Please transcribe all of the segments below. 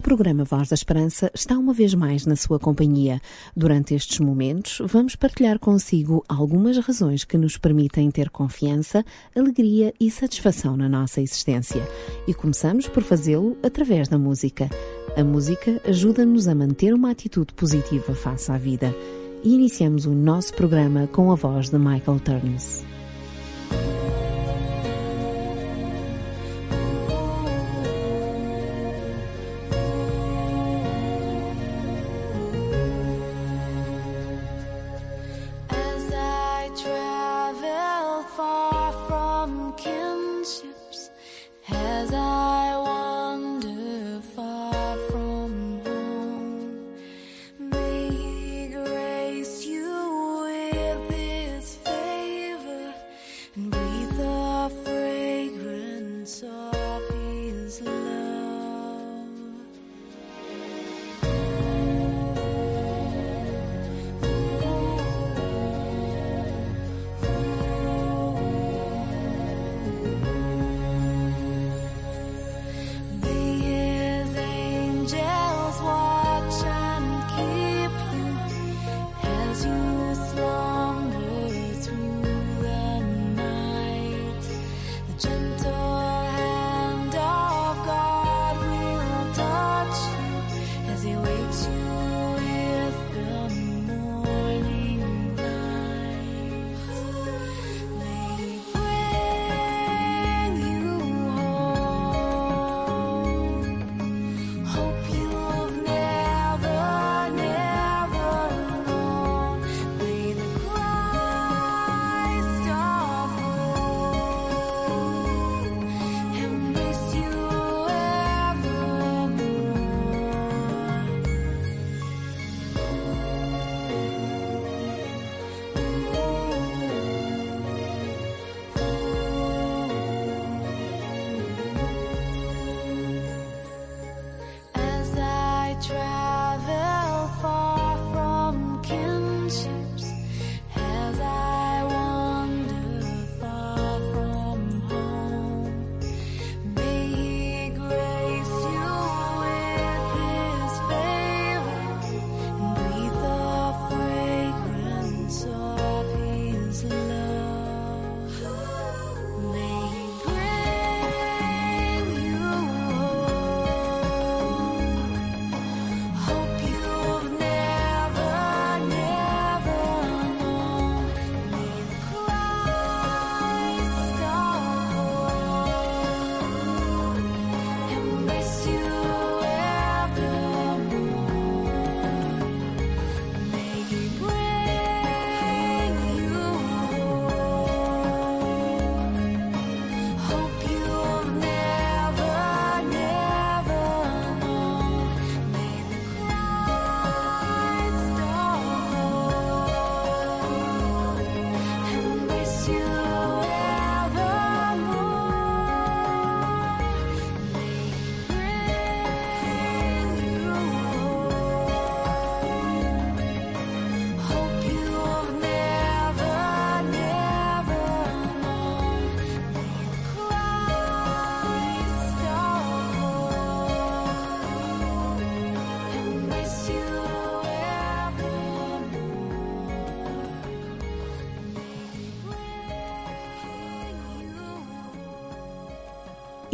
O programa Voz da Esperança está uma vez mais na sua companhia. Durante estes momentos, vamos partilhar consigo algumas razões que nos permitem ter confiança, alegria e satisfação na nossa existência. E começamos por fazê-lo através da música. A música ajuda-nos a manter uma atitude positiva face à vida. E iniciamos o nosso programa com a voz de Michael Turns.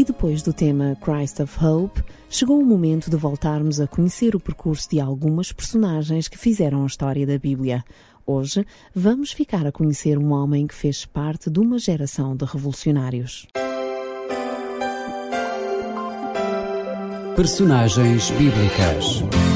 Depois do tema Christ of Hope, chegou o momento de voltarmos a conhecer o percurso de algumas personagens que fizeram a história da Bíblia. Hoje vamos ficar a conhecer um homem que fez parte de uma geração de revolucionários. Personagens bíblicas.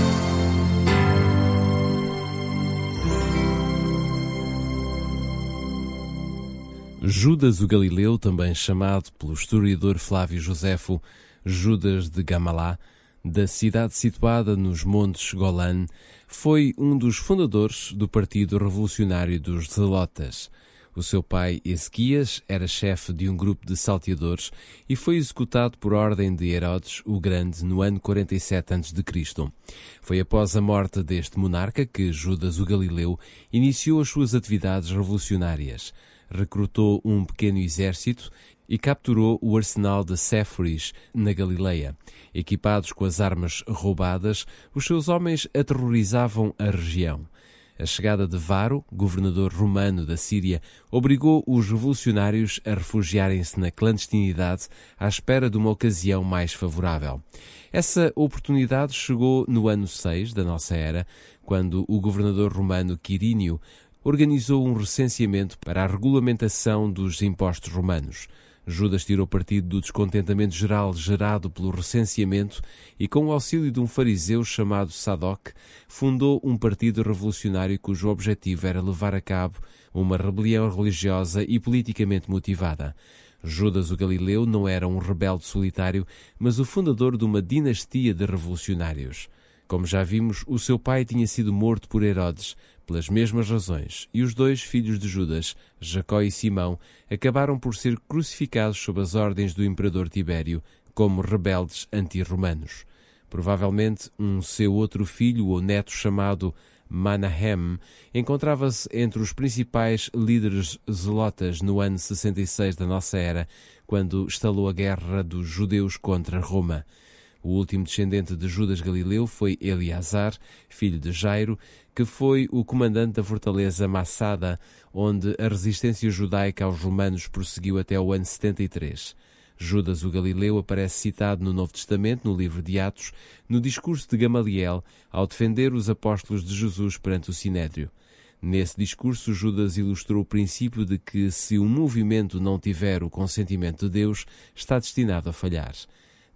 Judas o Galileu, também chamado pelo historiador Flávio Joséfo Judas de Gamalá, da cidade situada nos Montes Golan, foi um dos fundadores do Partido Revolucionário dos Zelotas. O seu pai, Ezequias, era chefe de um grupo de salteadores e foi executado por ordem de Herodes o Grande no ano 47 a.C. Foi após a morte deste monarca que Judas o Galileu iniciou as suas atividades revolucionárias. Recrutou um pequeno exército e capturou o arsenal de Séforis, na Galileia. Equipados com as armas roubadas, os seus homens aterrorizavam a região. A chegada de Varo, governador romano da Síria, obrigou os revolucionários a refugiarem-se na clandestinidade à espera de uma ocasião mais favorável. Essa oportunidade chegou no ano 6 da nossa era, quando o governador romano Quirínio organizou um recenseamento para a regulamentação dos impostos romanos. Judas tirou partido do descontentamento geral gerado pelo recenseamento e, com o auxílio de um fariseu chamado Sadoc, fundou um partido revolucionário cujo objetivo era levar a cabo uma rebelião religiosa e politicamente motivada. Judas o Galileu não era um rebelde solitário, mas o fundador de uma dinastia de revolucionários. Como já vimos, o seu pai tinha sido morto por Herodes, pelas mesmas razões, e os dois filhos de Judas, Jacó e Simão, acabaram por ser crucificados sob as ordens do imperador Tibério, como rebeldes anti-romanos. Provavelmente um seu outro filho ou neto chamado Manahem encontrava-se entre os principais líderes zelotas no ano 66 da nossa era, quando estalou a guerra dos judeus contra Roma. O último descendente de Judas Galileu foi Eleazar, filho de Jairo, que foi o comandante da fortaleza Massada, onde a resistência judaica aos romanos prosseguiu até o ano 73. Judas o Galileu aparece citado no Novo Testamento, no livro de Atos, no discurso de Gamaliel, ao defender os apóstolos de Jesus perante o Sinédrio. Nesse discurso, Judas ilustrou o princípio de que, se um movimento não tiver o consentimento de Deus, está destinado a falhar.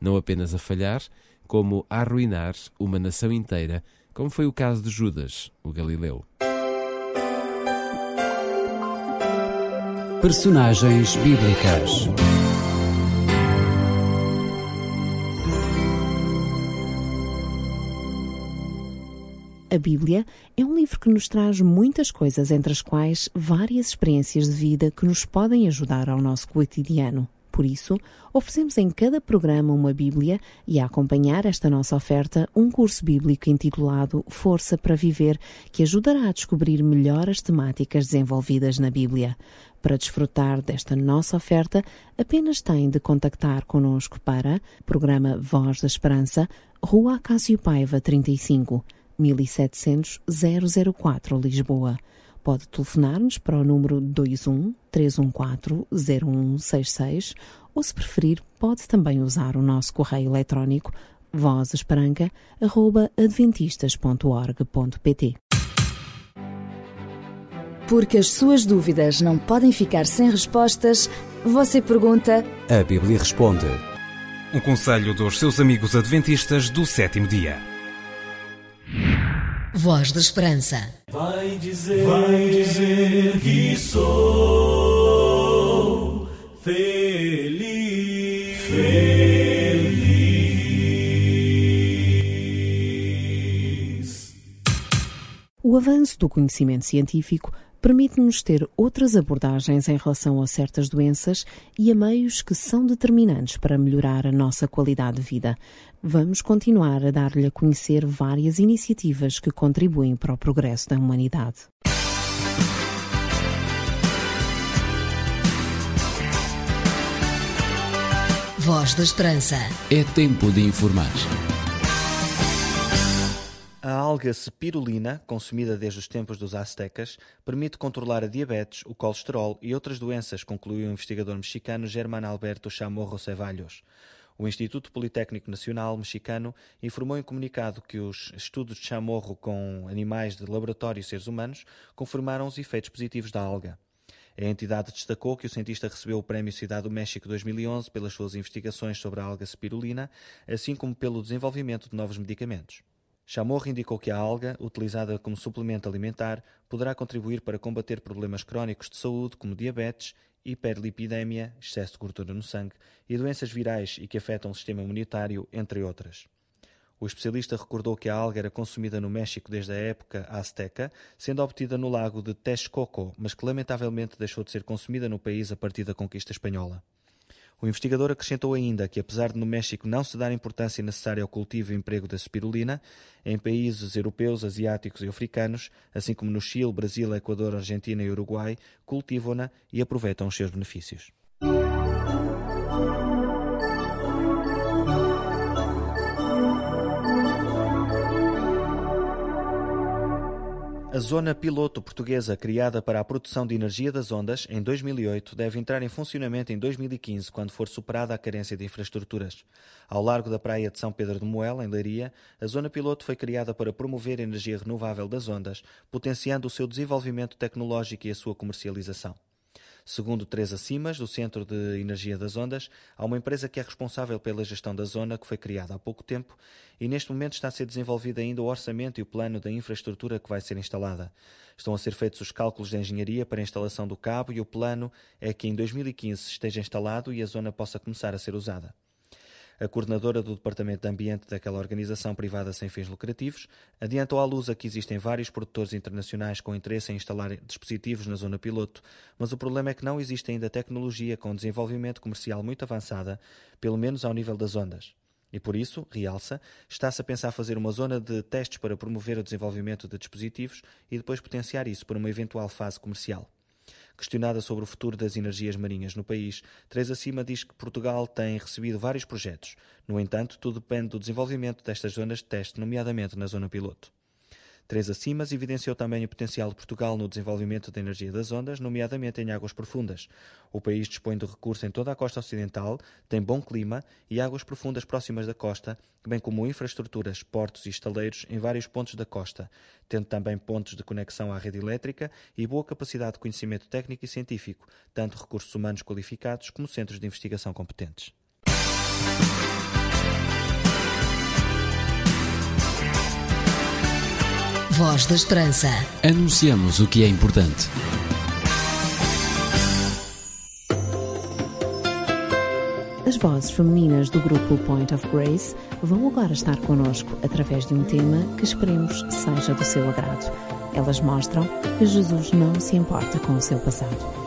Não apenas a falhar, como a arruinar uma nação inteira, como foi o caso de Judas, o Galileu. Personagens bíblicas. A Bíblia é um livro que nos traz muitas coisas, entre as quais várias experiências de vida que nos podem ajudar ao nosso cotidiano. Por isso, oferecemos em cada programa uma Bíblia e, a acompanhar esta nossa oferta, um curso bíblico intitulado Força para Viver, que ajudará a descobrir melhor as temáticas desenvolvidas na Bíblia. Para desfrutar desta nossa oferta, apenas tem de contactar conosco para Programa Voz da Esperança, Rua Acácio Paiva 35, 1700 004 Lisboa. Pode telefonar-nos para o número 21 314 0166 ou, se preferir, pode também usar o nosso correio eletrónico vozesperanca.adventistas.org.pt Porque as suas dúvidas não podem ficar sem respostas, você pergunta A Bíblia responde. Um conselho dos seus amigos adventistas do sétimo dia. Voz da Esperança. Vai dizer, vai dizer que sou feliz, feliz. O avanço do conhecimento científico permite-nos ter outras abordagens em relação a certas doenças e a meios que são determinantes para melhorar a nossa qualidade de vida. Vamos continuar a dar-lhe a conhecer várias iniciativas que contribuem para o progresso da humanidade. Voz da Esperança. É tempo de informar. A alga spirulina, consumida desde os tempos dos aztecas, permite controlar a diabetes, o colesterol e outras doenças, concluiu o investigador mexicano Germán Alberto Chamorro Ceballos. O Instituto Politécnico Nacional Mexicano informou em comunicado que os estudos de Chamorro com animais de laboratório e seres humanos confirmaram os efeitos positivos da alga. A entidade destacou que o cientista recebeu o Prémio Cidade do México 2011 pelas suas investigações sobre a alga spirulina, assim como pelo desenvolvimento de novos medicamentos. Chamorro indicou que a alga, utilizada como suplemento alimentar, poderá contribuir para combater problemas crónicos de saúde como diabetes, hiperlipidemia, excesso de gordura no sangue e doenças virais e que afetam o sistema imunitário, entre outras. O especialista recordou que a alga era consumida no México desde a época azteca, sendo obtida no lago de Texcoco, mas que lamentavelmente deixou de ser consumida no país a partir da conquista espanhola. O investigador acrescentou ainda que, apesar de no México não se dar importância necessária ao cultivo e emprego da spirulina, em países europeus, asiáticos e africanos, assim como no Chile, Brasil, Equador, Argentina e Uruguai, cultivam-na e aproveitam os seus benefícios. A zona piloto portuguesa criada para a produção de energia das ondas em 2008 deve entrar em funcionamento em 2015, quando for superada a carência de infraestruturas. Ao largo da praia de São Pedro de Moela, em Leiria, a zona piloto foi criada para promover a energia renovável das ondas, potenciando o seu desenvolvimento tecnológico e a sua comercialização. Segundo Teresa Simas, do Centro de Energia das Ondas, há uma empresa que é responsável pela gestão da zona, que foi criada há pouco tempo, e neste momento está a ser desenvolvido ainda o orçamento e o plano da infraestrutura que vai ser instalada. Estão a ser feitos os cálculos de engenharia para a instalação do cabo e o plano é que em 2015 esteja instalado e a zona possa começar a ser usada. A coordenadora do Departamento de Ambiente daquela organização privada sem fins lucrativos adiantou à Lusa que existem vários produtores internacionais com interesse em instalar dispositivos na zona piloto, mas o problema é que não existe ainda tecnologia com desenvolvimento comercial muito avançada, pelo menos ao nível das ondas. E por isso, realça, está-se a pensar fazer uma zona de testes para promover o desenvolvimento de dispositivos e depois potenciar isso para uma eventual fase comercial. Questionada sobre o futuro das energias marinhas no país, Teresa Cima diz que Portugal tem recebido vários projetos. No entanto, tudo depende do desenvolvimento destas zonas de teste, nomeadamente na zona piloto. Teresa Simas evidenciou também o potencial de Portugal no desenvolvimento da energia das ondas, nomeadamente em águas profundas. O país dispõe de recursos em toda a costa ocidental, tem bom clima e águas profundas próximas da costa, bem como infraestruturas, portos e estaleiros em vários pontos da costa, tendo também pontos de conexão à rede elétrica e boa capacidade de conhecimento técnico e científico, tanto recursos humanos qualificados como centros de investigação competentes. Voz da Esperança. Anunciamos o que é importante. As vozes femininas do grupo Point of Grace vão agora estar connosco através de um tema que esperemos seja do seu agrado. Elas mostram que Jesus não se importa com o seu passado.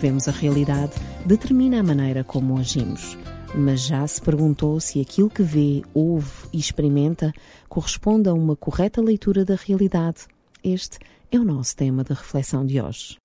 Vemos a realidade determina a maneira como agimos. Mas já se perguntou se aquilo que vê, ouve e experimenta corresponde a uma correta leitura da realidade? Este é o nosso tema de reflexão de hoje.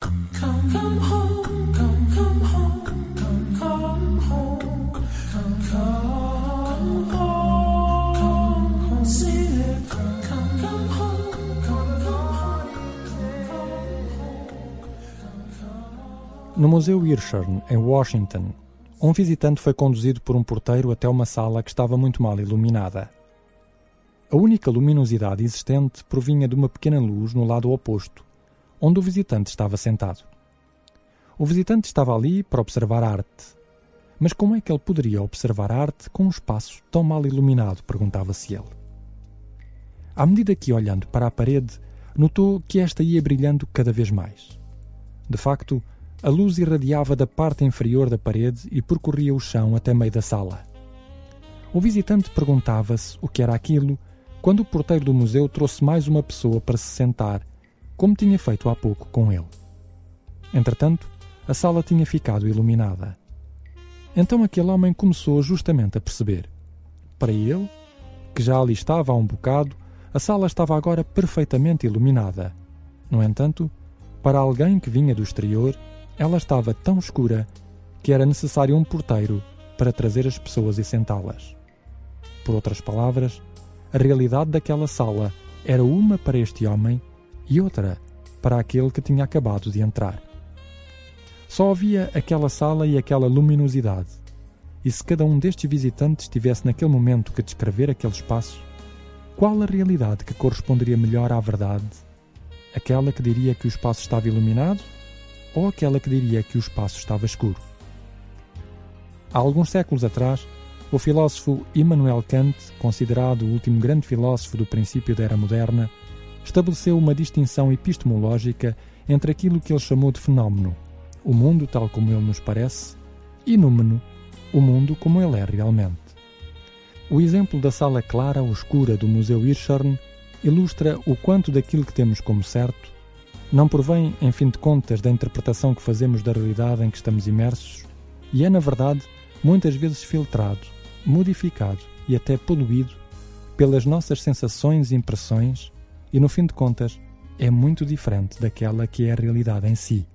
No Museu Hirshhorn, em Washington, um visitante foi conduzido por um porteiro até uma sala que estava muito mal iluminada. A única luminosidade existente provinha de uma pequena luz no lado oposto, onde o visitante estava sentado. O visitante estava ali para observar arte. Mas como é que ele poderia observar arte com um espaço tão mal iluminado? perguntava-se ele. À medida que, olhando para a parede, notou que esta ia brilhando cada vez mais. De facto, a luz irradiava da parte inferior da parede e percorria o chão até meio da sala. O visitante perguntava-se o que era aquilo quando o porteiro do museu trouxe mais uma pessoa para se sentar, como tinha feito há pouco com ele. Entretanto, a sala tinha ficado iluminada. Então aquele homem começou justamente a perceber. Para ele, que já ali estava há um bocado, a sala estava agora perfeitamente iluminada. No entanto, para alguém que vinha do exterior, ela estava tão escura que era necessário um porteiro para trazer as pessoas e sentá-las. Por outras palavras, a realidade daquela sala era uma para este homem e outra para aquele que tinha acabado de entrar. Só havia aquela sala e aquela luminosidade. E se cada um destes visitantes tivesse naquele momento que descrever aquele espaço, qual a realidade que corresponderia melhor à verdade? Aquela que diria que o espaço estava iluminado ou aquela que diria que o espaço estava escuro. Há alguns séculos atrás, o filósofo Immanuel Kant, considerado o último grande filósofo do princípio da era moderna, estabeleceu uma distinção epistemológica entre aquilo que ele chamou de fenómeno, o mundo tal como ele nos parece, e númeno, o mundo como ele é realmente. O exemplo da sala clara ou escura do Museu Hirshhorn ilustra o quanto daquilo que temos como certo não provém, em fim de contas, da interpretação que fazemos da realidade em que estamos imersos e é, na verdade, muitas vezes filtrado, modificado e até poluído pelas nossas sensações e impressões e, no fim de contas, é muito diferente daquela que é a realidade em si.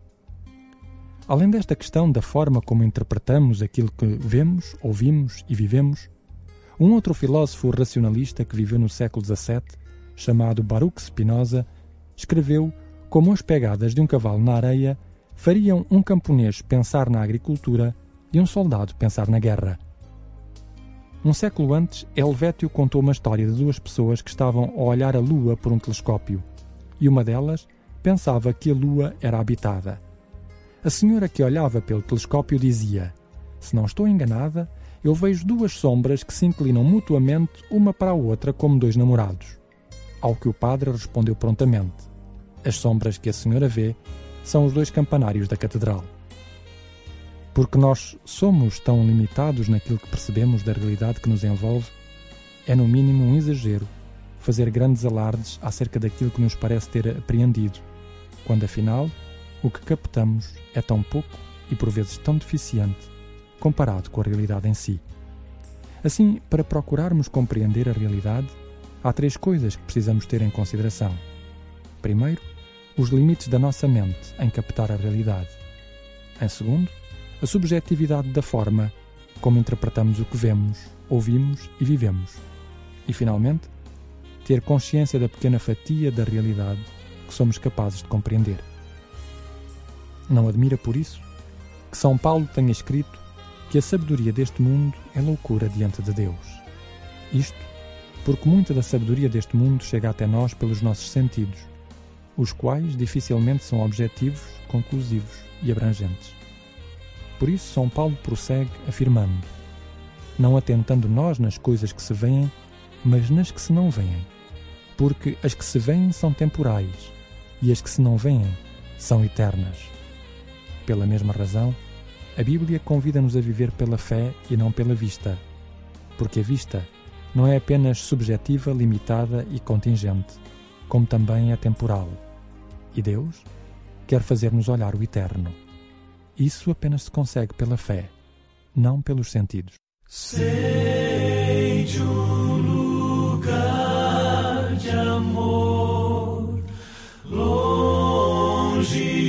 Além desta questão da forma como interpretamos aquilo que vemos, ouvimos e vivemos, um outro filósofo racionalista que viveu no século XVII, chamado Baruch Spinoza, escreveu como as pegadas de um cavalo na areia fariam um camponês pensar na agricultura e um soldado pensar na guerra. Um século antes, Helvétio contou uma história de duas pessoas que estavam a olhar a Lua por um telescópio, e uma delas pensava que a Lua era habitada. A senhora que olhava pelo telescópio dizia: Se não estou enganada, eu vejo duas sombras que se inclinam mutuamente uma para a outra como dois namorados. Ao que o padre respondeu prontamente: as sombras que a senhora vê são os dois campanários da catedral. Porque nós somos tão limitados naquilo que percebemos da realidade que nos envolve, é no mínimo um exagero fazer grandes alardes acerca daquilo que nos parece ter apreendido, quando afinal o que captamos é tão pouco e por vezes tão deficiente comparado com a realidade em si. Assim, para procurarmos compreender a realidade, há três coisas que precisamos ter em consideração. Primeiro, os limites da nossa mente em captar a realidade. Em segundo, a subjetividade da forma como interpretamos o que vemos, ouvimos e vivemos. E, finalmente, ter consciência da pequena fatia da realidade que somos capazes de compreender. Não admira por isso que São Paulo tenha escrito que a sabedoria deste mundo é loucura diante de Deus. Isto porque muita da sabedoria deste mundo chega até nós pelos nossos sentidos, os quais dificilmente são objetivos, conclusivos e abrangentes. Por isso, São Paulo prossegue afirmando: não atentando nós nas coisas que se veem, mas nas que se não veem, porque as que se veem são temporais e as que se não veem são eternas. Pela mesma razão, a Bíblia convida-nos a viver pela fé e não pela vista, porque a vista não é apenas subjetiva, limitada e contingente, como também é temporal. E Deus quer fazer-nos olhar o eterno. Isso apenas se consegue pela fé, não pelos sentidos. Sei de um lugar de amor, longe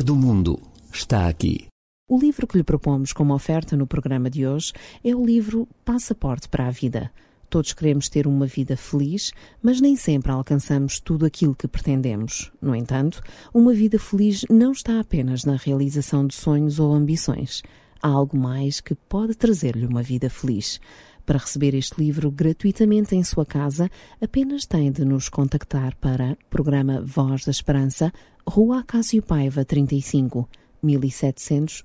melhor do mundo está aqui. O livro que lhe propomos como oferta no programa de hoje é o livro Passaporte para a Vida. Todos queremos ter uma vida feliz, mas nem sempre alcançamos tudo aquilo que pretendemos. No entanto, uma vida feliz não está apenas na realização de sonhos ou ambições. Há algo mais que pode trazer-lhe uma vida feliz. Para receber este livro gratuitamente em sua casa, apenas tem de nos contactar para Programa Voz da Esperança, Rua Acácio Paiva 35, 1700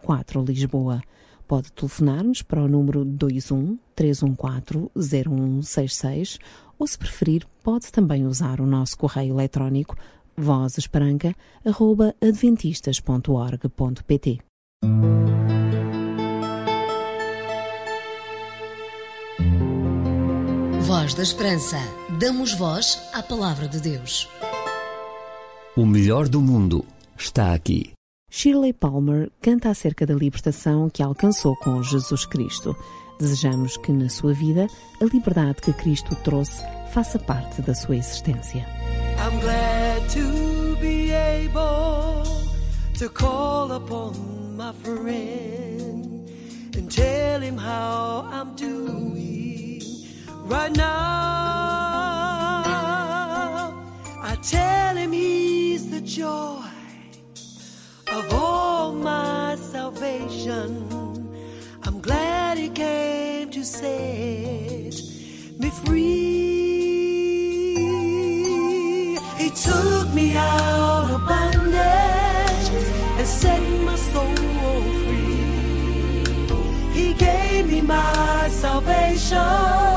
004 Lisboa. Pode telefonar-nos para o número 21 314 0166 ou, se preferir, pode também usar o nosso correio eletrónico vozesperanca.adventistas.org.pt. Voz da Esperança. Damos voz à palavra de Deus. O melhor do mundo está aqui. Shirley Palmer canta acerca da libertação que alcançou com Jesus Cristo. Desejamos que na sua vida a liberdade que Cristo trouxe faça parte da sua existência. I'm glad to be able to call upon my friend and tell him how I'm doing right now. I tell him he's the joy of all my salvation. I'm glad he came to set me free. He took me out of bondage and set my soul free. He gave me my salvation.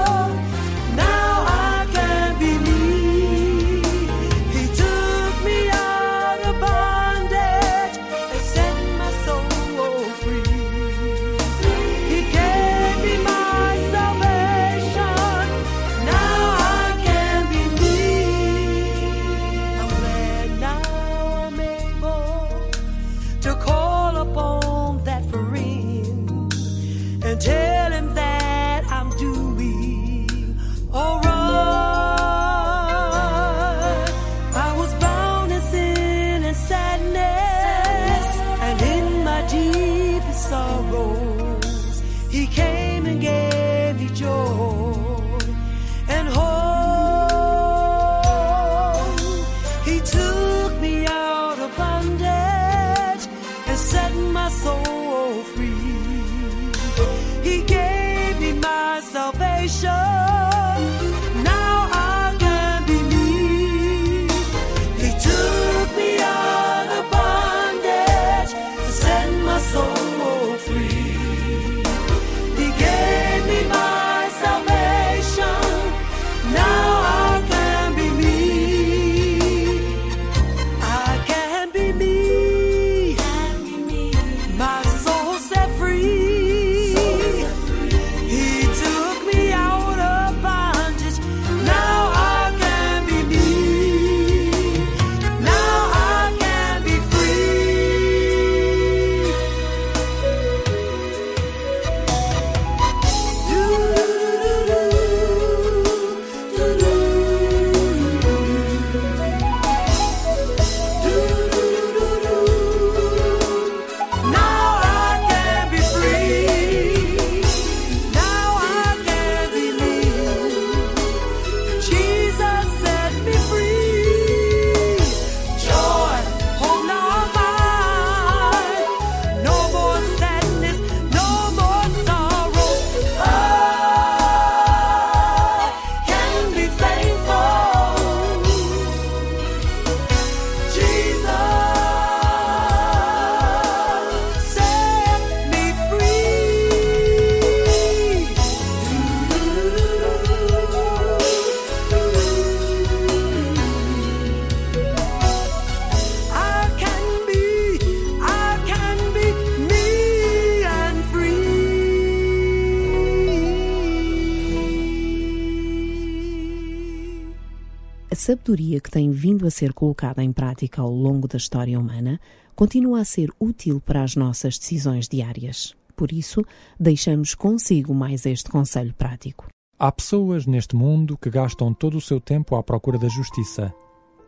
Sabedoria que tem vindo a ser colocada em prática ao longo da história humana continua a ser útil para as nossas decisões diárias. Por isso, deixamos consigo mais este conselho prático. Há pessoas neste mundo que gastam todo o seu tempo à procura da justiça,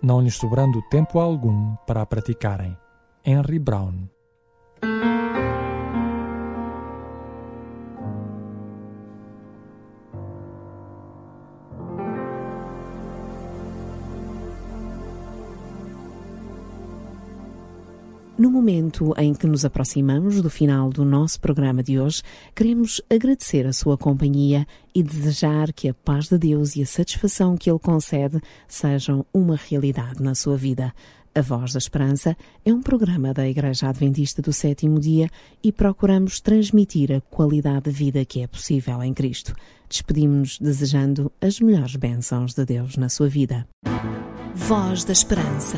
não lhes sobrando tempo algum para a praticarem. Henry Brown No momento em que nos aproximamos do final do nosso programa de hoje, queremos agradecer a sua companhia e desejar que a paz de Deus e a satisfação que Ele concede sejam uma realidade na sua vida. A Voz da Esperança é um programa da Igreja Adventista do Sétimo Dia e procuramos transmitir a qualidade de vida que é possível em Cristo. Despedimos-nos desejando as melhores bênçãos de Deus na sua vida. Voz da Esperança.